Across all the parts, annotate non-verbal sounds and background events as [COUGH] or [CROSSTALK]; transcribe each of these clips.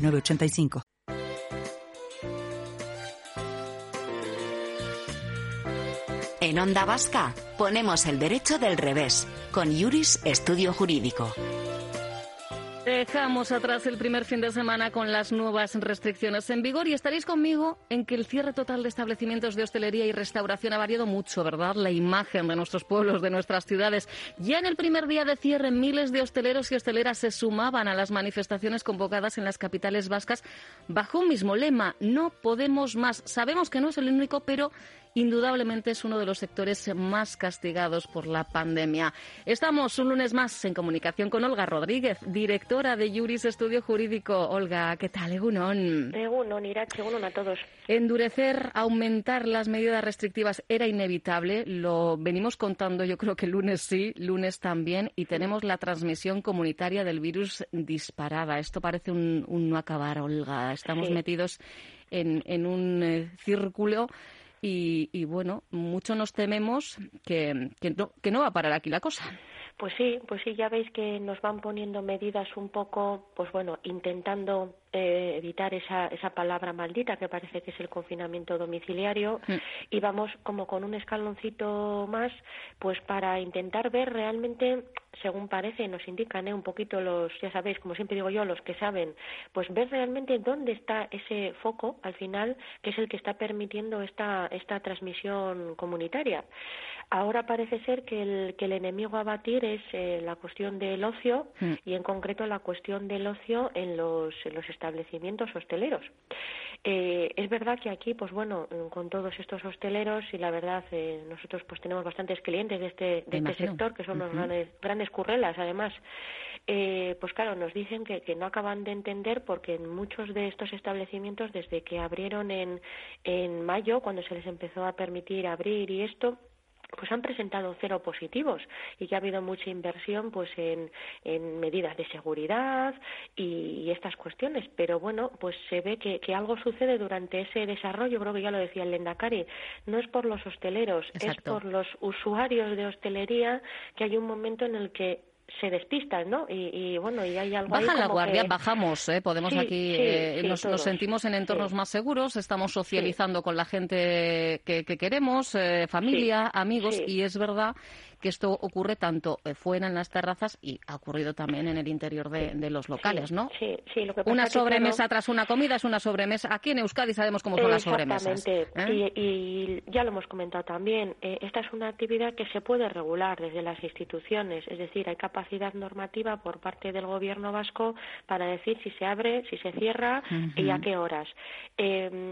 906985. En Onda Vasca ponemos el derecho del revés con Yuris Estudio Jurídico. Dejamos atrás el primer fin de semana con las nuevas restricciones en vigor y estaréis conmigo en que el cierre total de establecimientos de hostelería y restauración ha variado mucho, ¿verdad? La imagen de nuestros pueblos, de nuestras ciudades. Ya en el primer día de cierre, miles de hosteleros y hosteleras se sumaban a las manifestaciones convocadas en las capitales vascas bajo un mismo lema, no podemos más. Sabemos que no es el único, pero indudablemente es uno de los sectores más castigados por la pandemia. Estamos un lunes más en comunicación con Olga Rodríguez, directora de Juris Estudio Jurídico. Olga, ¿qué tal? Egunon. Egunon, Irache, egunon a todos. Endurecer, aumentar las medidas restrictivas era inevitable. Lo venimos contando, yo creo que lunes sí, lunes también, y tenemos la transmisión comunitaria del virus disparada. Esto parece un, no acabar, Olga. Estamos metidos en, un eh, círculo y, bueno, mucho nos tememos que, que, no, que no va a parar aquí la cosa. Pues sí, pues sí, ya veis que nos van poniendo medidas un poco, pues bueno, intentando eh, evitar esa, esa palabra maldita que parece que es el confinamiento domiciliario mm. y vamos como con un escaloncito más pues para intentar ver realmente según parece nos indican ¿eh? un poquito los ya sabéis como siempre digo yo los que saben pues ver realmente dónde está ese foco al final que es el que está permitiendo esta esta transmisión comunitaria ahora parece ser que el que el enemigo a batir es eh, la cuestión del ocio mm. y en concreto la cuestión del ocio en los en los establecimientos hosteleros. Eh, es verdad que aquí, pues bueno, con todos estos hosteleros y la verdad eh, nosotros pues tenemos bastantes clientes de este, de este sector que son los grandes, grandes currelas, además. Eh, pues claro, nos dicen que, que, no acaban de entender porque en muchos de estos establecimientos, desde que abrieron en, en mayo, cuando se les empezó a permitir abrir y esto, pues han presentado cero positivos y que ha habido mucha inversión pues en, en medidas de seguridad y, estas cuestiones. Pero bueno pues se ve que, que, algo sucede durante ese desarrollo. Creo que ya lo decía el Lendakari. No es por los hosteleros es por los usuarios de hostelería que hay un momento en el que se despistan, ¿no? Y, bueno, y hay algo Bajan la guardia, bajamos, ¿eh? Podemos aquí, eh, nos, sentimos en entornos más seguros, estamos socializando con la gente que, queremos, eh, familia, amigos, y es verdad que esto ocurre tanto eh, fuera en las terrazas y ha ocurrido también en el interior de, los locales, ¿no? Sí, sí. Lo que una sobremesa tras una comida es una sobremesa. Aquí en Euskadi sabemos cómo son las sobremesas. Exactamente. ¿eh? Y, ya lo hemos comentado también. Eh, esta es una actividad que se puede regular desde las instituciones. Es decir, hay capacidad normativa por parte del gobierno vasco para decir si se abre, si se cierra y a qué horas.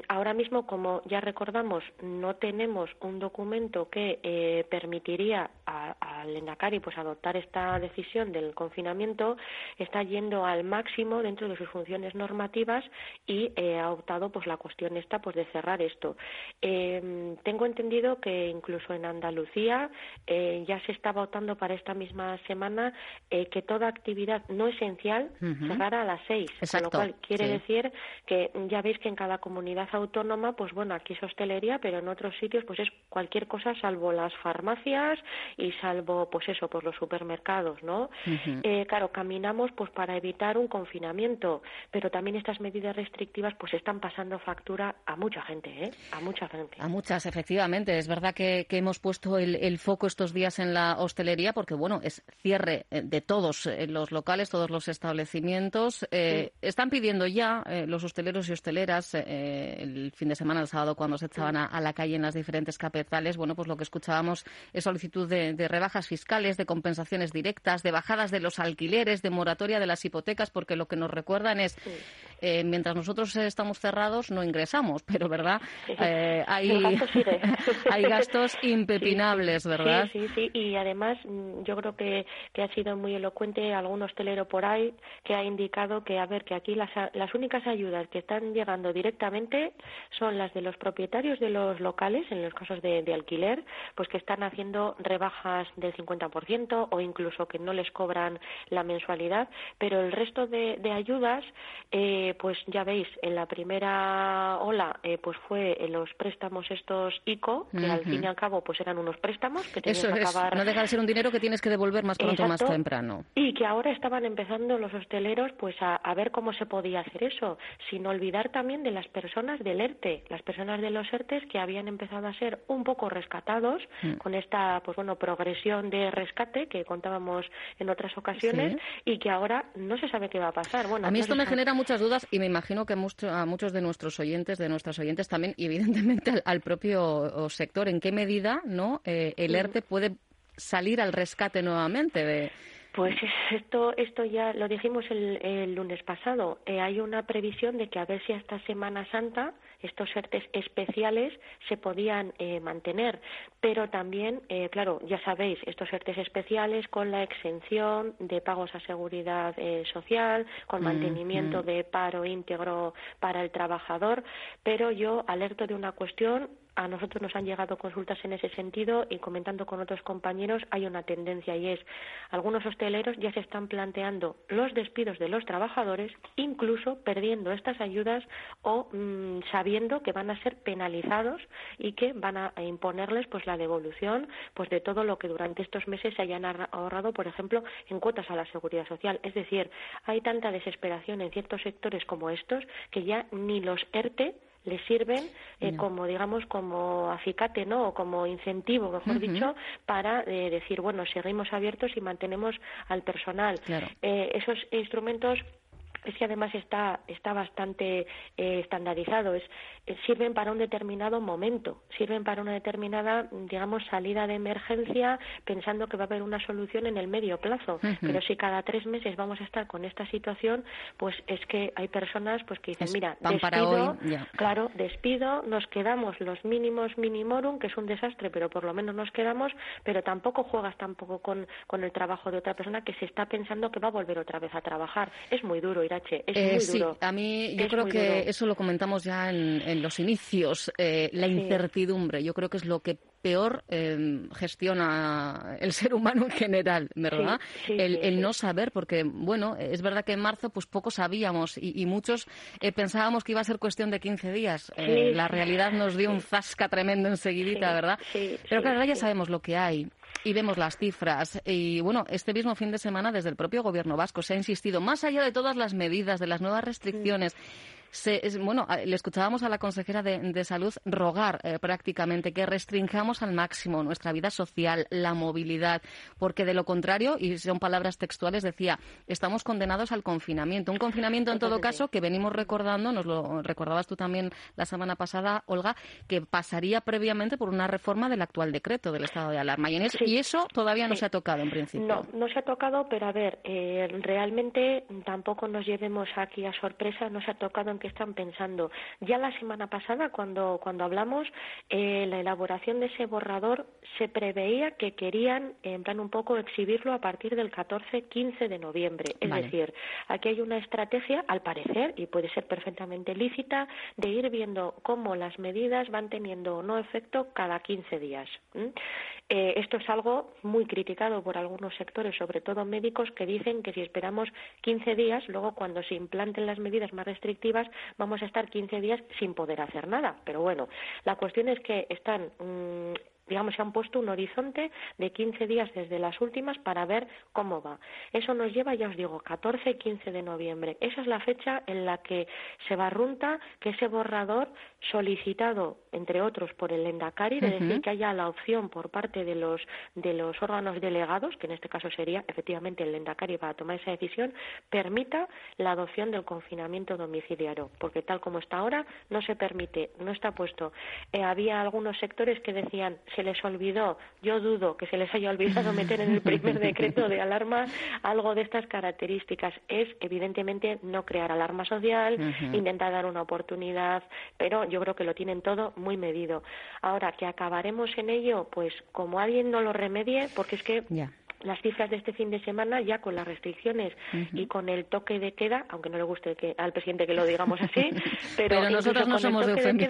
ahora mismo, como ya recordamos, no tenemos un documento que permitiría a al Endacari pues adoptar esta decisión del confinamiento está yendo al máximo dentro de sus funciones normativas y eh, ha optado pues la cuestión esta pues de cerrar esto. Eh, tengo entendido que incluso en Andalucía eh, ya se está votando para esta misma semana que toda actividad no esencial cerrara a las seis lo cual quiere decir que ya veis que en cada comunidad autónoma pues bueno aquí es hostelería pero en otros sitios pues es cualquier cosa salvo las farmacias y y salvo pues eso pues los supermercados no eh, claro caminamos pues para evitar un confinamiento pero también estas medidas restrictivas pues están pasando factura a mucha gente ¿eh? a mucha gente. A muchas efectivamente. Es verdad que, hemos puesto el, foco estos días en la hostelería porque bueno es cierre eh, de todos eh, los locales todos los establecimientos. Están pidiendo ya los hosteleros y hosteleras el fin de semana el sábado cuando se echaban a, a la calle en las diferentes capitales bueno pues lo que escuchábamos es solicitud de, de rebajas fiscales, de compensaciones directas, de bajadas de los alquileres, de moratoria de las hipotecas, porque lo que nos recuerdan es eh, mientras nosotros estamos cerrados no ingresamos, [LAUGHS] pero ¿verdad? Eh, hay, [LAUGHS] hay gastos [LAUGHS] impepinables, ¿verdad? Sí, sí, sí. Y además mm, yo creo que, que ha sido muy elocuente algún hostelero por ahí que ha indicado que, a ver, que aquí las, las únicas ayudas que están llegando directamente son las de los propietarios de los locales, en los casos de, de alquiler, pues que están haciendo rebajas del 50% o incluso que no les cobran la mensualidad, pero el resto de, de ayudas, eh, pues ya veis, en la primera ola, eh, pues fue en los préstamos estos ICO, que al fin y al cabo pues eran unos préstamos que tenían Eso que acabar. no deja de ser un dinero que tienes que devolver más pronto más temprano. Y que ahora estaban empezando los hosteleros pues a, a, ver cómo se podía hacer eso, sin olvidar también de las personas del ERTE, las personas de los ERTES que habían empezado a ser un poco rescatados mm. con esta pues bueno progresión de rescate que contábamos en otras ocasiones ¿Sí? y que ahora no se sabe qué va a pasar. Bueno, a mí esto me genera muchas dudas y me imagino que a muchos de nuestros oyentes, de nuestras oyentes también, y evidentemente al, al propio sector, en qué medida no eh, el ERTE puede salir al rescate nuevamente de pues esto, esto ya lo dijimos el, el lunes pasado. Eh, hay una previsión de que a ver si hasta Semana Santa estos ERTES especiales se podían eh, mantener. Pero también, eh, claro, ya sabéis, estos ERTES especiales con la exención de pagos a seguridad eh, social, con mantenimiento mm, mm. de paro íntegro para el trabajador. Pero yo alerto de una cuestión a nosotros nos han llegado consultas en ese sentido y comentando con otros compañeros hay una tendencia y es algunos hosteleros ya se están planteando los despidos de los trabajadores, incluso perdiendo estas ayudas o mmm, sabiendo que van a ser penalizados y que van a imponerles pues la devolución pues de todo lo que durante estos meses se hayan ahorrado, por ejemplo, en cuotas a la seguridad social. Es decir, hay tanta desesperación en ciertos sectores como estos que ya ni los ERTE le sirven eh, no. como digamos como acicate no o como incentivo mejor uh -huh. dicho para eh, decir bueno seguimos abiertos y mantenemos al personal claro. eh, esos instrumentos es que además está, está bastante eh, estandarizado. Es, eh, sirven para un determinado momento, sirven para una determinada, digamos, salida de emergencia pensando que va a haber una solución en el medio plazo. Uh -huh. Pero si cada tres meses vamos a estar con esta situación, pues es que hay personas pues que dicen, es mira, despido, hoy, claro, despido, nos quedamos los mínimos minimorum, que es un desastre, pero por lo menos nos quedamos, pero tampoco juegas tampoco con, con el trabajo de otra persona que se está pensando que va a volver otra vez a trabajar. Es muy duro Irache, es eh, muy sí, duro. a mí yo es creo que duro. eso lo comentamos ya en, en los inicios, eh, la sí. incertidumbre, yo creo que es lo que peor eh, gestiona el ser humano en general, ¿verdad? Sí, sí, el, no saber, porque, bueno, es verdad que en marzo pues poco sabíamos y, y muchos eh, pensábamos que iba a ser cuestión de 15 días. La realidad nos dio un zasca tremendo enseguidita, ¿verdad? Pero claro, ahora ya sabemos lo que hay y vemos las cifras. Y bueno, este mismo fin de semana, desde el propio gobierno vasco, se ha insistido, más allá de todas las medidas, de las nuevas restricciones, se, es, bueno, le escuchábamos a la consejera de, de Salud rogar eh, prácticamente que restringamos al máximo nuestra vida social, la movilidad, porque de lo contrario, y son palabras textuales, decía, estamos condenados al confinamiento. Un confinamiento, en todo caso, que venimos recordando, nos lo recordabas tú también la semana pasada, Olga, que pasaría previamente por una reforma del actual decreto del estado de alarma. Y, en eso, sí. y eso todavía no sí. se ha tocado, en principio. No, no se ha tocado, pero a ver, eh, realmente tampoco nos llevemos aquí a sorpresa, no se ha tocado en qué están pensando. Ya la semana pasada, cuando, cuando hablamos, eh, la elaboración de ese borrador se preveía que querían, en plan un poco, exhibirlo a partir del 14-15 de noviembre. Es vale. decir, aquí hay una estrategia, al parecer, y puede ser perfectamente lícita, de ir viendo cómo las medidas van teniendo o no efecto cada 15 días. ¿Mm? Eh, esto es algo muy criticado por algunos sectores, sobre todo médicos, que dicen que si esperamos 15 días, luego cuando se implanten las medidas más restrictivas, vamos a estar 15 días sin poder hacer nada. Pero bueno, la cuestión es que están. Mmm, digamos, se han puesto un horizonte de 15 días desde las últimas para ver cómo va. Eso nos lleva, ya os digo, 14 y 15 de noviembre. Esa es la fecha en la que se barrunta que ese borrador solicitado entre otros, por el Endacari, de decir que haya la opción por parte de los, de los órganos delegados, que en este caso sería efectivamente el Endacari para tomar esa decisión, permita la adopción del confinamiento domiciliario, porque tal como está ahora no se permite, no está puesto. Eh, había algunos sectores que decían se les olvidó, yo dudo que se les haya olvidado meter en el primer [LAUGHS] decreto de alarma algo de estas características. Es evidentemente no crear alarma social, intentar dar una oportunidad, pero yo creo que lo tienen todo muy medido. Ahora, que acabaremos en ello, pues como alguien no lo remedie, porque es que las cifras de este fin de semana ya con las restricciones y con el toque de queda, aunque no le guste que, al presidente que lo digamos así, [LAUGHS] pero, nosotros no somos de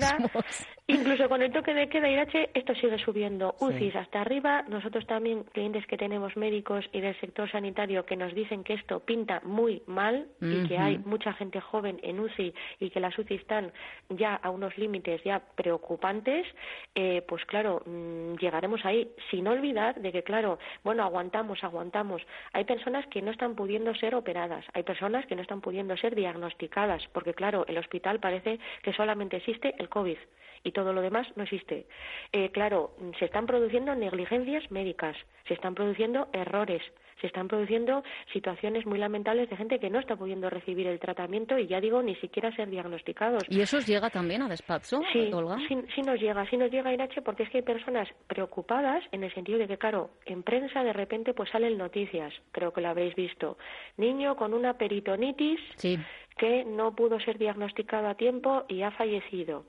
incluso con el toque de queda, Irache, esto sigue subiendo. UCIs hasta arriba, nosotros también, clientes que tenemos médicos y del sector sanitario que nos dicen que esto pinta muy mal y que hay mucha gente joven en UCI y que las UCI están ya a unos límites ya preocupantes, eh, pues claro, mm, llegaremos ahí, sin olvidar de que, claro, bueno, aguantar aguantamos, aguantamos. Hay personas que no están pudiendo ser operadas, hay personas que no están pudiendo ser diagnosticadas, porque claro, el hospital parece que solamente existe el COVID y todo lo demás no existe. Eh, claro, se están produciendo negligencias médicas, se están produciendo errores, se están produciendo situaciones muy lamentables de gente que no está pudiendo recibir el tratamiento y ya digo, ni siquiera ser diagnosticados. ¿Y eso os llega también a despacho, sí, Olga? Sí, sí nos llega, sí nos llega, Irache, porque es que hay personas preocupadas en el sentido de que, claro, en prensa de repente pues salen noticias, creo que lo habréis visto. Niño con una peritonitis que no pudo ser diagnosticado a tiempo y ha fallecido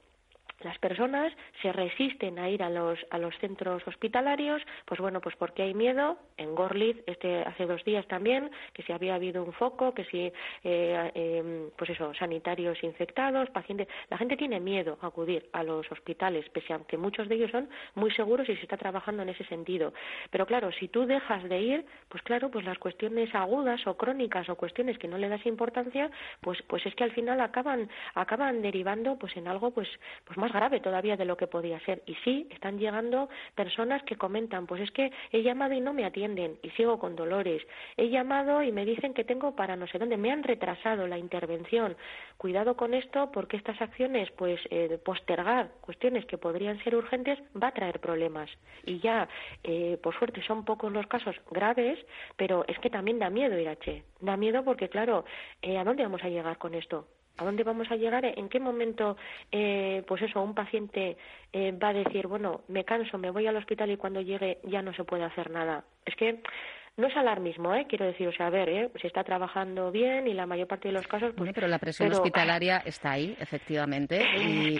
las personas se resisten a ir a los, a los centros hospitalarios, pues bueno, pues porque hay miedo. En Gorlitz, este, hace dos días también, que si había habido un foco, que si, eh, em, pues eso, sanitarios infectados, pacientes. La gente tiene miedo a acudir a los hospitales, pese a que muchos de ellos son muy seguros y se está trabajando en ese sentido. Pero claro, si tú dejas de ir, pues claro, pues las cuestiones agudas o crónicas o cuestiones que no le das importancia, pues, pues es que al final acaban, acaban derivando pues en algo pues, pues más grave todavía de lo que podía ser. Y sí, están llegando personas que comentan, pues es que he llamado y no me atienden y sigo con dolores. He llamado y me dicen que tengo para no sé dónde, me han retrasado la intervención. Cuidado con esto porque estas acciones, pues eh, postergar cuestiones que podrían ser urgentes va a traer problemas. Y ya, eh, por suerte, son pocos los casos graves, pero es que también da miedo, Irache. Da miedo porque, claro, eh, ¿a dónde vamos a llegar con esto? ¿A dónde vamos a llegar? ¿En qué momento, eh, pues eso, un paciente eh, va a decir, bueno, me canso, me voy al hospital y cuando llegue ya no se puede hacer nada? Es que no es alarmismo, ¿eh? quiero decir, o sea, a ver, ¿eh? se está trabajando bien y la mayor parte de los casos. Pues, pero la presión hospitalaria está ahí, efectivamente, y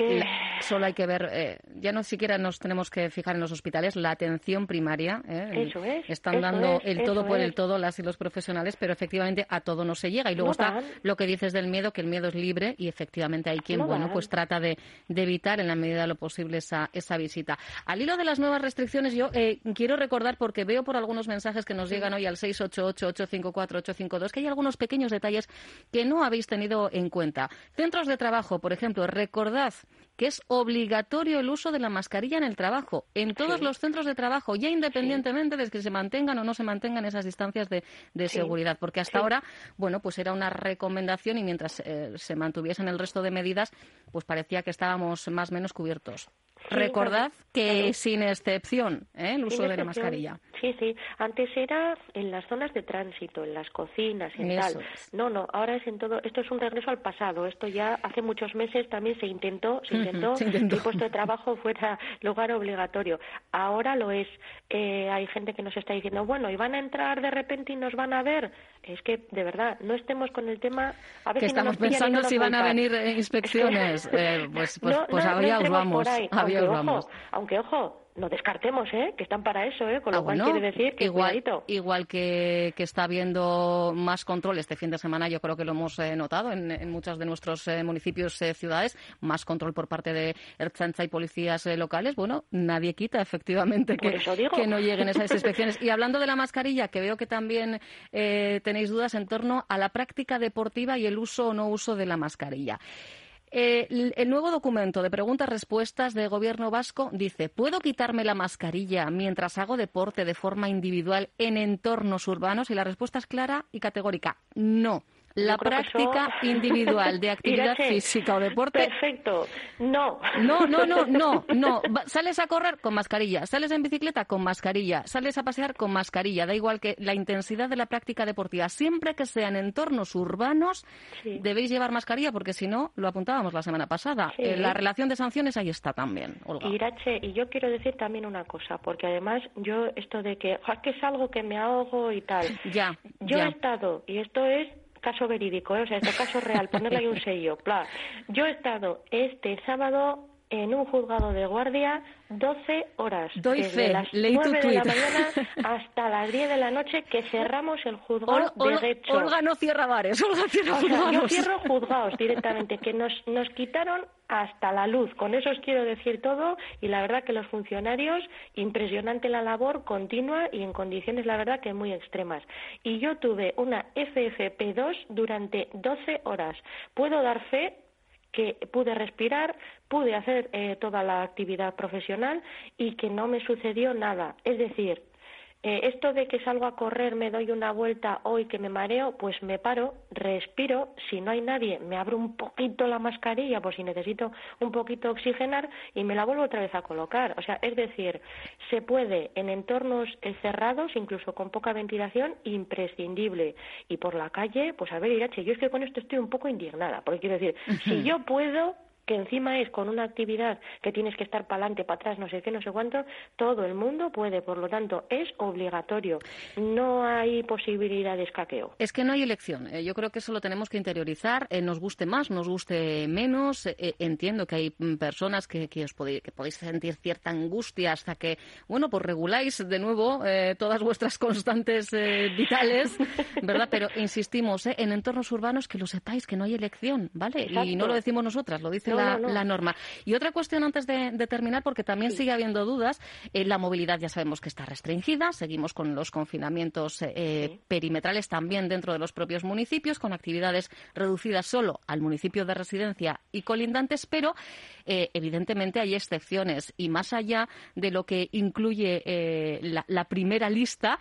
solo hay que ver, eh, ya no siquiera nos tenemos que fijar en los hospitales, la atención primaria. ¿eh? Eso es. Están dando el todo por el todo las y los profesionales, pero efectivamente a todo no se llega. Y luego está lo que dices del miedo, que el miedo es libre y efectivamente hay quien, bueno, pues trata de, evitar en la medida de lo posible esa, esa visita. Al hilo de las nuevas restricciones, yo eh, quiero recordar, porque veo por algunos mensajes que nos llegan y al 688-854-852, que hay algunos pequeños detalles que no habéis tenido en cuenta. Centros de trabajo, por ejemplo, recordad que es obligatorio el uso de la mascarilla en el trabajo, en todos los centros de trabajo, ya independientemente de que se mantengan o no se mantengan esas distancias de, seguridad, porque hasta ahora, bueno, pues era una recomendación y mientras eh, se mantuviesen el resto de medidas, pues parecía que estábamos más o menos cubiertos. Recordad que sin excepción ¿eh? el uso de la mascarilla. Sí, sí. Antes era en las zonas de tránsito, en las cocinas, en tal. No, no. Ahora es en todo. Esto es un regreso al pasado. Esto ya hace muchos meses también se intentó, se intentó, que el puesto de trabajo fuera lugar obligatorio. Ahora lo es. Eh, hay gente que nos está diciendo, bueno, y van a entrar de repente y nos van a ver. Es que de verdad no estemos con el tema. A ver que estamos pensando si van a venir inspecciones. [LAUGHS] eh, pues, pues, pues os vamos aunque, ojo, no descartemos, ¿eh? Que están para eso, ¿eh? Con lo ah, cual quiere decir que igual, igual que, está habiendo más control este fin de semana, yo creo que lo hemos eh, notado en, muchos de nuestros eh, municipios, eh, ciudades, más control por parte de Ertzaintza y policías locales. Bueno, nadie quita [LAUGHS] efectivamente que, que, no lleguen esas [LAUGHS] inspecciones. Y hablando de la mascarilla, que veo que también tenéis dudas en torno a la práctica deportiva y el uso o no uso de la mascarilla. Eh, el nuevo documento de preguntas-respuestas del Gobierno vasco dice, ¿puedo quitarme la mascarilla mientras hago deporte de forma individual en entornos urbanos? Y la respuesta es clara y categórica, no. La práctica individual de [LAUGHS] actividad física o deporte. Perfecto. No. No, no, no, [LAUGHS] no, no. Sales a correr con mascarilla, sales en bicicleta con mascarilla, sales a pasear con mascarilla. Da igual que la intensidad de la práctica deportiva, siempre que sean entornos urbanos, debéis llevar mascarilla porque si no, lo apuntábamos la semana pasada. Eh, la relación de sanciones ahí está también, Olga. Irache, y yo quiero decir también una cosa, porque además yo esto de que, es que es algo que me ahogo y tal. Ya. Yo he estado, y esto es caso verídico, ¿eh? o sea, este caso real, ponerle ahí un [LAUGHS] sello. Yo he estado este sábado en un juzgado de guardia 12 horas. Doy desde fe, las leí 9 de la mañana [LAUGHS] hasta las 10 de la noche que cerramos el juzgado de derecho. Olga no cierra bares, [LAUGHS] Olga cierra o yo cierro [LAUGHS] juzgados directamente, que nos, nos quitaron hasta la luz. Con eso os quiero decir todo y la verdad que los funcionarios, impresionante la labor continua y en condiciones, la verdad, que muy extremas. Y yo tuve una FFP2 durante 12 horas. Puedo dar fe que pude respirar, pude hacer eh, toda la actividad profesional y que no me sucedió nada. Es decir, eh, esto de que salgo a correr, me doy una vuelta hoy que me mareo, pues me paro, respiro, si no hay nadie, me abro un poquito la mascarilla por si necesito un poquito oxigenar y me la vuelvo otra vez a colocar. O sea, es decir, se puede en entornos eh, cerrados, incluso con poca ventilación, imprescindible. Y por la calle, pues a ver, Irache, yo es que con esto estoy un poco indignada, porque quiero decir, si yo puedo, que encima es con una actividad que tienes que estar para adelante, para atrás, no sé qué, no sé cuánto, todo el mundo puede, por lo tanto, es obligatorio. No hay posibilidad de escaqueo. Es que no hay elección. Eh, yo creo que eso lo tenemos que interiorizar, eh, nos guste más, nos guste menos. Eh, entiendo que hay mm, personas que, os podéis, que podéis sentir cierta angustia hasta que, bueno, pues reguláis de nuevo todas vuestras [LAUGHS] constantes vitales, ¿verdad? Pero insistimos, en entornos urbanos que lo sepáis, que no hay elección, ¿vale? Y no lo decimos nosotras, lo dice la, norma. Y otra cuestión antes de, terminar, porque también sigue habiendo dudas, eh, la movilidad ya sabemos que está restringida, seguimos con los confinamientos eh, perimetrales también dentro de los propios municipios, con actividades reducidas solo al municipio de residencia y colindantes, pero eh, evidentemente hay excepciones. Y más allá de lo que incluye la, primera lista,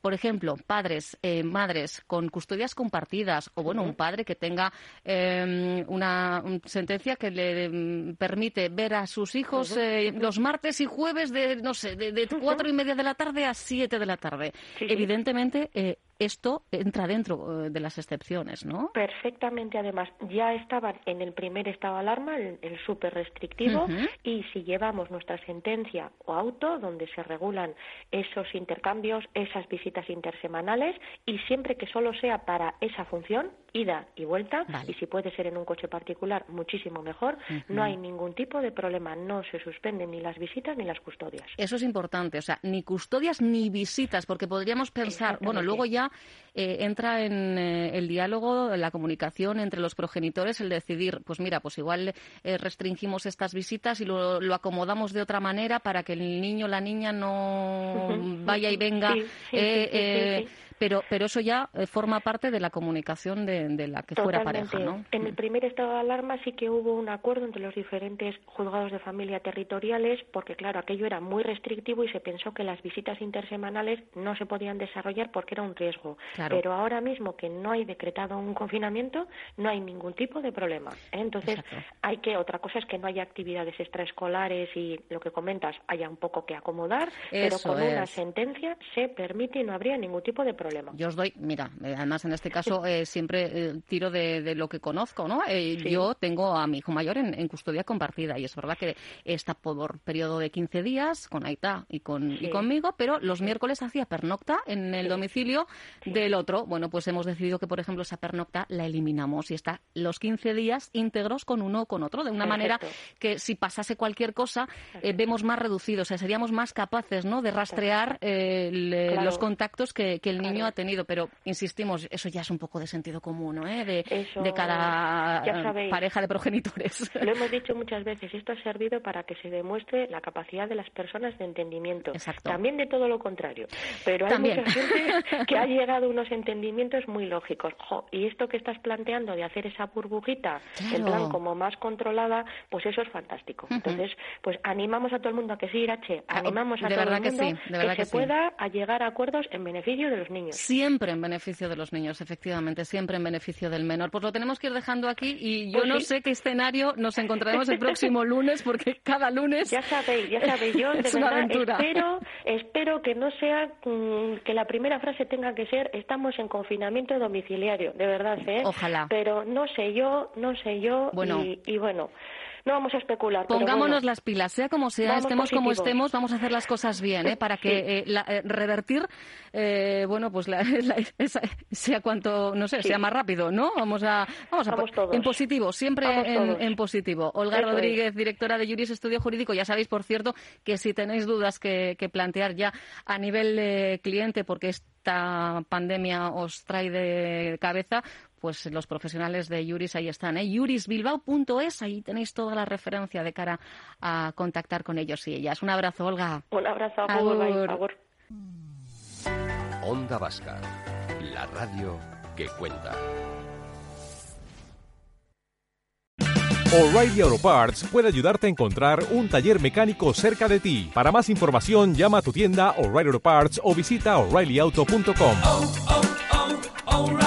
por ejemplo, padres, madres con custodias compartidas o bueno, un padre que tenga una sentencia que le mm, permite ver a sus hijos eh, los martes y jueves de, no sé, de, cuatro y media de la tarde a siete de la tarde. Evidentemente, eh, esto entra dentro eh, de las excepciones, ¿no? Perfectamente, además, ya estaban en el primer estado de alarma, el, súper restrictivo, y si llevamos nuestra sentencia o auto, donde se regulan esos intercambios, esas visitas intersemanales, y siempre que solo sea para esa función, ida y vuelta, y si puede ser en un coche particular, muchísimo mejor, no hay ningún tipo de problema, no se suspenden ni las visitas ni las custodias. Eso es importante, o sea, ni custodias ni visitas, porque podríamos pensar, bueno, luego ya eh, entra en eh, el diálogo, la comunicación entre los progenitores, el decidir, pues mira, pues igual eh, restringimos estas visitas y lo, acomodamos de otra manera para que el niño o la niña no vaya y venga. Pero, pero eso ya eh, forma parte de la comunicación de, la que fuera pareja, ¿no? En el primer estado de alarma sí que hubo un acuerdo entre los diferentes juzgados de familia territoriales, porque claro, aquello era muy restrictivo y se pensó que las visitas intersemanales no se podían desarrollar porque era un riesgo. Pero ahora mismo que no hay decretado un confinamiento, no hay ningún tipo de problema. ¿eh? Entonces, hay que, otra cosa es que no haya actividades extraescolares y lo que comentas, haya un poco que acomodar, pero con una sentencia se permite y no habría ningún tipo de problema. Yo os doy, mira, eh, además en este caso eh, siempre eh, tiro de, lo que conozco, ¿no? Yo tengo a mi hijo mayor en, custodia compartida y es verdad que está por periodo de 15 días con Aita y, con, y conmigo, pero los miércoles hacía pernocta en el domicilio del otro. Bueno, pues hemos decidido que, por ejemplo, esa pernocta la eliminamos y está los 15 días íntegros con uno o con otro, de una manera que si pasase cualquier cosa vemos más reducidos, o sea, seríamos más capaces, ¿no?, de rastrear los contactos que, que el niño ha tenido, pero insistimos, eso ya es un poco de sentido común, ¿eh? de, cada pareja de progenitores. [LAUGHS] Lo hemos dicho muchas veces, esto ha servido para que se demuestre la capacidad de las personas de entendimiento. También de todo lo contrario. Pero hay mucha gente [LAUGHS] que ha llegado a unos entendimientos muy lógicos. y esto que estás planteando de hacer esa burbujita, en plan como más controlada, pues eso es fantástico. Entonces, pues animamos a todo el mundo a que sí, Irache, animamos a todo el mundo que, se pueda llegar a acuerdos en beneficio de los niños niños. Siempre en beneficio de los niños, efectivamente, siempre en beneficio del menor. Pues lo tenemos que ir dejando aquí y yo Pues no sí. sé qué escenario nos encontraremos el próximo [LAUGHS] lunes, porque cada lunes Ya sabéis, ya sabéis, yo de [LAUGHS] es una verdad aventura. espero, espero que no sea mm, que la primera frase tenga que ser estamos en confinamiento domiciliario, de verdad, ¿eh? Ojalá. Pero no sé yo, no sé yo Bueno. y, y bueno, no vamos a especular. Pongámonos bueno. las pilas, sea como sea, estemos como estemos, vamos a hacer las cosas bien, ¿eh? para que Sí. eh, la- eh, revertir, eh, bueno, pues la- [LAUGHS] la- esa- sea cuanto, no sé, Sí. sea más rápido, ¿no? Vamos a, vamos a todos. en positivo, siempre en, positivo. Olga Eso es. Rodríguez, directora de Juris Estudio Jurídico, ya sabéis, por cierto, que si tenéis dudas que, que plantear ya a nivel cliente, porque esta pandemia os trae de cabeza, pues los profesionales de Juris ahí están, ¿eh? jurisbilbao.es, ahí tenéis toda la referencia de cara a contactar con ellos y ellas. Un abrazo, Olga. Un abrazo, agur, bye, Agur. agur. Onda Vasca, la radio que cuenta. O'Reilly Auto Parts puede ayudarte a encontrar un taller mecánico cerca de ti. Para más información, llama a tu tienda O'Reilly Auto Parts o visita oreillyauto.com. oh, oh, O'Reilly